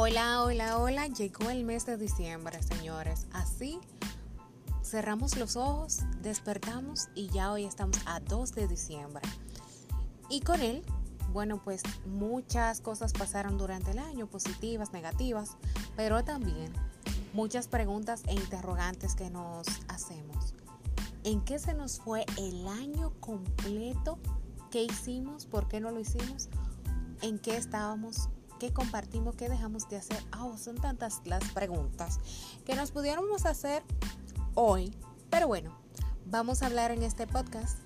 Hola, hola, hola. Llegó el mes de diciembre, señores. Así cerramos los ojos, despertamos y ya hoy estamos a 2 de diciembre. Y con él, bueno, pues muchas cosas pasaron durante el año, positivas, negativas, pero también muchas preguntas e interrogantes que nos hacemos. ¿En qué se nos fue el año completo? ¿Qué hicimos? ¿Por qué no lo hicimos? ¿En qué estábamos? Qué compartimos, qué dejamos de hacer. Oh, son tantas las preguntas que nos pudiéramos hacer hoy. Pero bueno, vamos a hablar en este podcast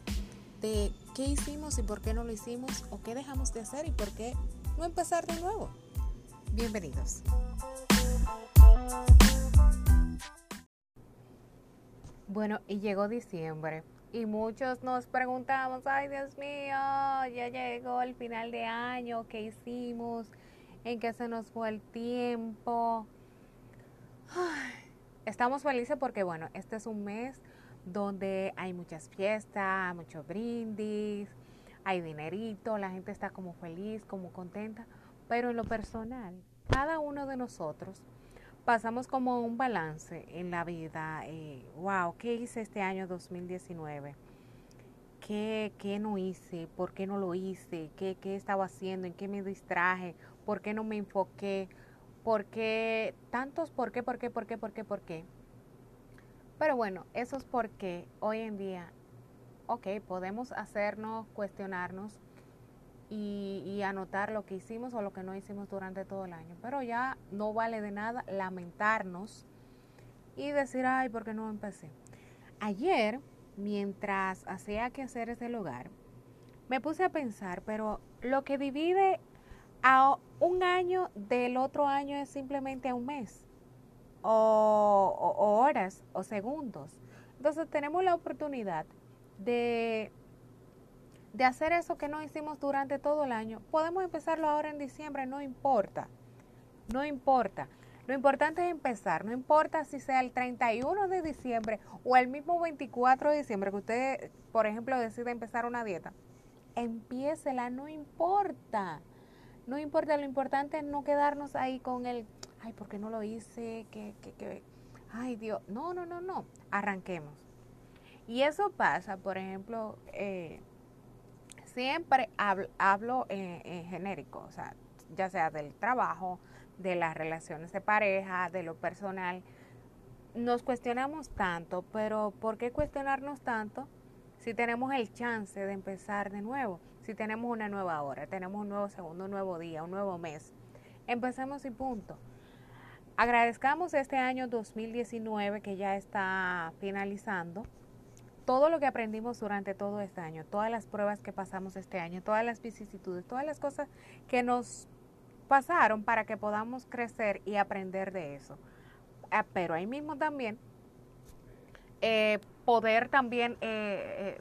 de qué hicimos y por qué no lo hicimos, o qué dejamos de hacer y por qué no empezar de nuevo. Bienvenidos. Bueno, y llegó diciembre. Y muchos nos preguntamos, ay Dios mío, ya llegó el final de año, ¿qué hicimos? En que se nos fue el tiempo. Estamos felices porque, bueno, este es un mes donde hay muchas fiestas, muchos brindis, hay dinerito, la gente está como feliz, como contenta, pero en lo personal, cada uno de nosotros pasamos como un balance en la vida. Eh, wow, ¿qué hice este año 2019? ¿Qué, ¿Qué, no hice? ¿Por qué no lo hice? ¿Qué, ¿Qué estaba haciendo? ¿En qué me distraje? Por qué no me enfoqué, por qué, tantos por qué, por qué, por qué, por qué, por qué. Pero bueno, eso es porque hoy en día, ok, podemos hacernos, cuestionarnos y, y, anotar lo que hicimos o lo que no hicimos durante todo el año. Pero ya no vale de nada lamentarnos y decir, ay, ¿por qué no empecé? Ayer, mientras hacía que hacer ese hogar, me puse a pensar, pero lo que divide a un año del otro año es simplemente un mes o, horas o segundos. Entonces tenemos la oportunidad de, de hacer eso que no hicimos durante todo el año. Podemos empezarlo ahora en diciembre, no importa. No importa. Lo importante es empezar, no importa si sea el 31 de diciembre o el mismo 24 de diciembre que usted, por ejemplo, decide empezar una dieta. Empiécela, no importa. No importa, lo importante es no quedarnos ahí con el, ay, ¿por qué no lo hice? Que, que, que, ay, Dios. No, no, no, no. Arranquemos. Y eso pasa, por ejemplo, eh, siempre hablo, en, genérico, o sea, ya sea del trabajo, de las relaciones de pareja, de lo personal. Nos cuestionamos tanto, pero ¿por qué cuestionarnos tanto si tenemos el chance de empezar de nuevo? Si tenemos una nueva hora, tenemos un nuevo segundo, un nuevo día, un nuevo mes. Empecemos y punto. Agradezcamos este año 2019 que ya está finalizando. Todo lo que aprendimos durante todo este año, todas las pruebas que pasamos este año, todas las vicisitudes, todas las cosas que nos pasaron para que podamos crecer y aprender de eso. Ah, pero ahí mismo también eh, poder también eh, eh,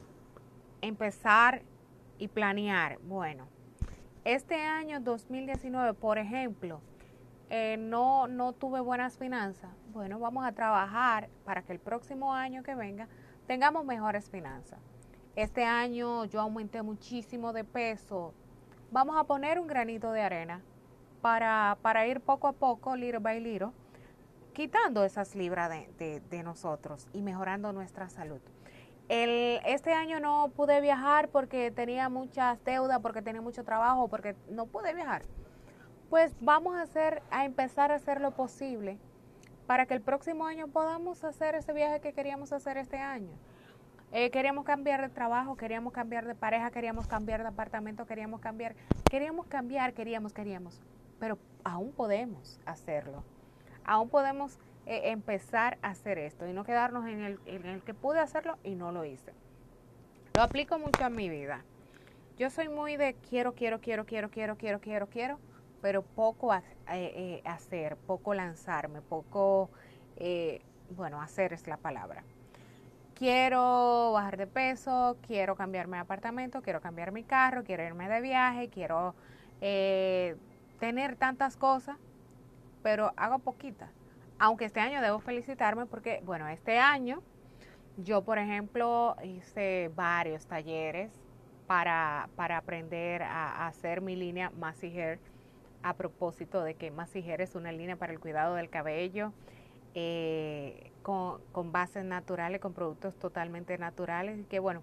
empezar y planear. Bueno, este año 2019, por ejemplo, eh, no, no tuve buenas finanzas. Bueno, vamos a trabajar para que el próximo año que venga tengamos mejores finanzas. Este año yo aumenté muchísimo de peso. Vamos a poner un granito de arena para, para ir poco a poco, little by little, quitando esas libras de, de nosotros y mejorando nuestra salud. Este año no pude viajar porque tenía muchas deudas, porque tenía mucho trabajo, porque no pude viajar. Pues vamos a hacer, a empezar a hacer lo posible para que el próximo año podamos hacer ese viaje que queríamos hacer este año. Eh, queríamos cambiar de trabajo, queríamos cambiar de pareja, queríamos cambiar de apartamento, queríamos cambiar, queríamos cambiar, queríamos, queríamos, pero aún podemos hacerlo. Aún podemos eh, empezar a hacer esto y no quedarnos en el, en el que pude hacerlo y no lo hice. Lo aplico mucho a mi vida. Yo soy muy de quiero, quiero, quiero, quiero, quiero, quiero, quiero, quiero, pero poco eh, eh, hacer, poco lanzarme, poco, bueno, hacer es la palabra. Quiero bajar de peso, quiero cambiarme de apartamento, quiero cambiar mi carro, quiero irme de viaje, quiero tener tantas cosas, pero hago poquitas aunque este año debo felicitarme porque, bueno, este año yo, por ejemplo, hice varios talleres para, para aprender a, hacer mi línea Massy Hair a propósito de que Masijer es una línea para el cuidado del cabello eh, con, bases naturales, con productos totalmente naturales que, bueno,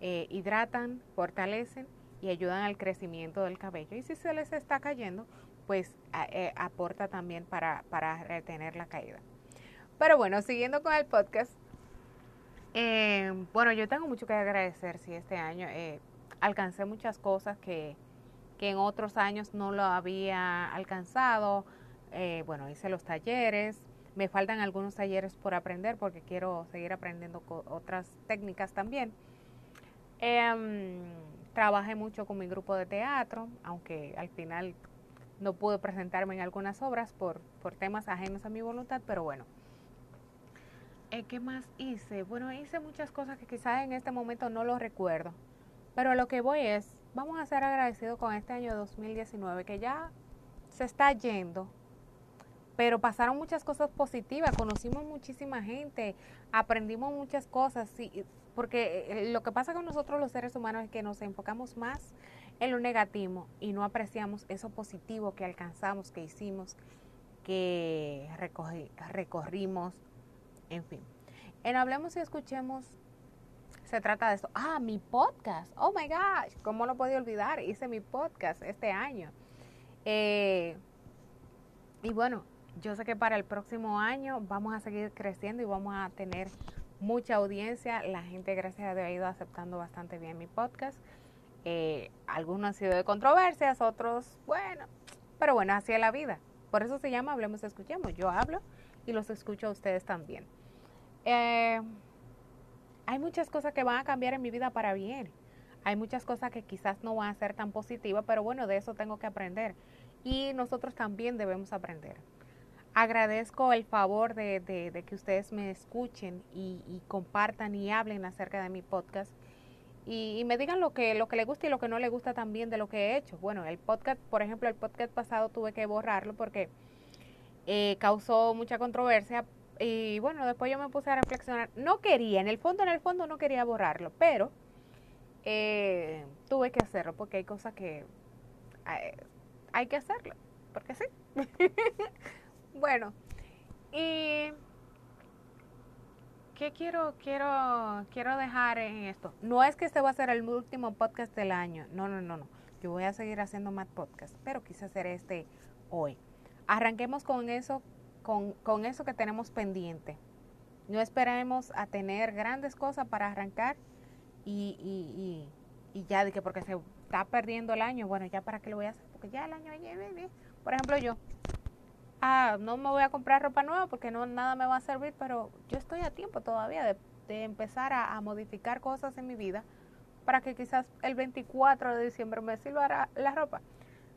eh, hidratan, fortalecen y ayudan al crecimiento del cabello. Y si se les está cayendo, pues eh, aporta también para, para retener la caída. Pero bueno, siguiendo con el podcast, eh, bueno, yo tengo mucho que agradecer, si este año eh, alcancé muchas cosas que, que, en otros años no lo había alcanzado. Bueno, hice los talleres, me faltan algunos talleres por aprender porque quiero seguir aprendiendo otras técnicas también. Trabajé mucho con mi grupo de teatro, aunque al final no pude presentarme en algunas obras por, por temas ajenos a mi voluntad, pero bueno, eh, ¿Qué más hice? Bueno, hice muchas cosas que quizás en este momento no lo recuerdo. Pero lo que voy es, vamos a ser agradecidos con este año 2019 que ya se está yendo. Pero pasaron muchas cosas positivas, conocimos muchísima gente, aprendimos muchas cosas, sí, porque eh, lo que pasa con nosotros los seres humanos es que nos enfocamos más en lo negativo y no apreciamos eso positivo que alcanzamos, que hicimos, que recorrimos, en fin. En Hablemos y Escuchemos se trata de esto. Ah, mi podcast. Oh my gosh, ¿cómo lo podía olvidar? Hice mi podcast este año. Eh, y bueno, yo sé que para el próximo año vamos a seguir creciendo y vamos a tener mucha audiencia. La gente, gracias a Dios, ha ido aceptando bastante bien mi podcast. Eh, algunos han sido de controversias, otros, bueno, pero bueno, así es la vida. Por eso se llama Hablemos Escuchemos. Yo hablo y los escucho a ustedes también. Eh, hay muchas cosas que van a cambiar en mi vida para bien. Hay muchas cosas que quizás no van a ser tan positivas, pero bueno, de eso tengo que aprender. Y nosotros también debemos aprender. Agradezco el favor de, que ustedes me escuchen y, compartan y hablen acerca de mi podcast. Y, me digan lo que, lo que les gusta y lo que no les gusta también de lo que he hecho. Bueno, el podcast, por ejemplo, el podcast pasado tuve que borrarlo porque eh, causó mucha controversia y bueno, después yo me puse a reflexionar. No quería, en el fondo, en el fondo no quería borrarlo, pero eh, tuve que hacerlo porque hay cosas que hay, que hacerlo, porque sí. bueno, y ¿qué quiero, quiero, quiero dejar en esto? No es que este va a ser el último podcast del año, no, no, no, no. Yo voy a seguir haciendo más podcasts, pero quise hacer este hoy. Arranquemos con eso con, eso que tenemos pendiente. No esperemos a tener grandes cosas para arrancar y, y, y, ya de que porque se está perdiendo el año, bueno, ya para qué lo voy a hacer, porque ya el año viene. Por ejemplo, yo, ah, no me voy a comprar ropa nueva porque no nada me va a servir, pero yo estoy a tiempo todavía de, empezar a, a, modificar cosas en mi vida para que quizás el 24 de diciembre me sirva la ropa.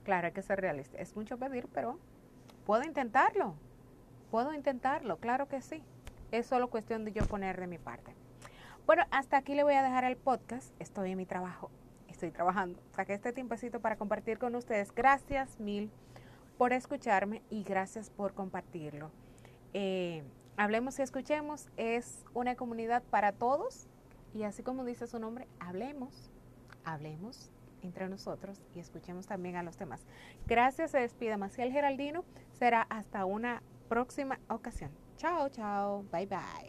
Claro, hay que ser realista. Es mucho pedir, pero puedo intentarlo. Puedo intentarlo, claro que sí. Es solo cuestión de yo poner de mi parte. Bueno, hasta aquí le voy a dejar el podcast. Estoy en mi trabajo. Estoy trabajando. Saqué este tiempecito para compartir con ustedes. Gracias mil por escucharme y gracias por compartirlo. Eh, hablemos y escuchemos. Es una comunidad para todos. Y así como dice su nombre, hablemos, hablemos entre nosotros y escuchemos también a los demás. Gracias, se despide Maciel Geraldino. Será hasta una próxima ocasión. Chao, chao. Bye, bye.